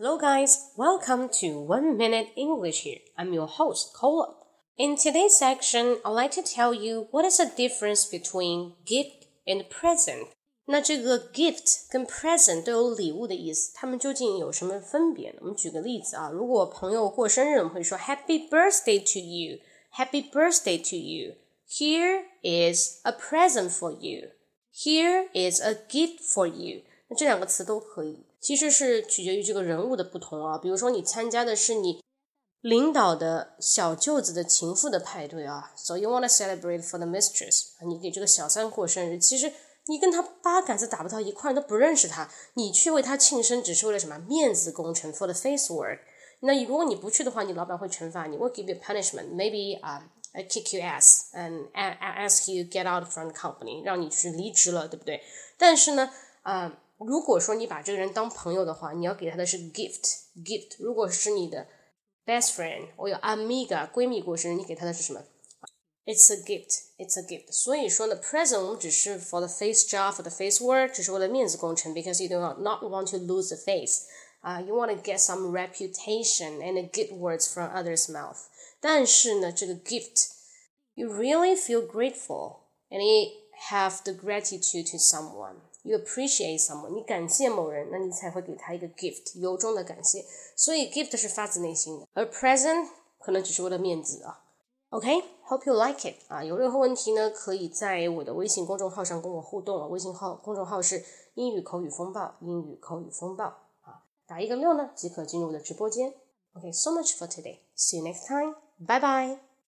Hello, guys. Welcome to One Minute English here. I'm your host, Cola. In today's section, I'd like to tell you what is the difference between gift and present. 那这个 gift 跟 present 都有礼物的意思，它们究竟有什么分别呢？我们举个例子啊，如果朋友过生日，我们会说 Happy birthday to you, Happy birthday to you. Here is a present for you. Here is a gift for you. 这两个词都可以。其实是取决于这个人物的不同啊。比如说，你参加的是你领导的小舅子的情妇的派对啊，so you wanna celebrate for the mistress，你给这个小三过生日，其实你跟他八竿子打不到一块，都不认识他，你去为他庆生，只是为了什么面子工程？for the face work。那如果你不去的话，你老板会惩罚你，will give you punishment，maybe 啊、uh, kick you ass and ask you get out from the company，让你去离职了，对不对？但是呢，啊、如果说你把这个人当朋友的话，你要给他的是 gift gift。如果是你的 best friend 或有 amiga 闺蜜过生日，你给他的是什么？It's a gift. It's a gift. 所以说呢，present 我们只是 for the face job, for the face work，只是为了面子工程，because you do not not want to lose the face. 啊、uh,，you want to get some reputation and good words from others' mouth. 但是呢，这个 gift, you really feel grateful and you have the gratitude to someone. You appreciate someone，你感谢某人，那你才会给他一个 gift，由衷的感谢。所以 gift 是发自内心的，而 present 可能只是为了面子啊。OK，hope、you like it 啊。有任何问题呢，可以在我的微信公众号上跟我互动啊。微信号公众号是英语口语风暴，英语口语风暴啊。打一个六呢，即可进入我的直播间。OK，so、much for today. See you next time. Bye bye.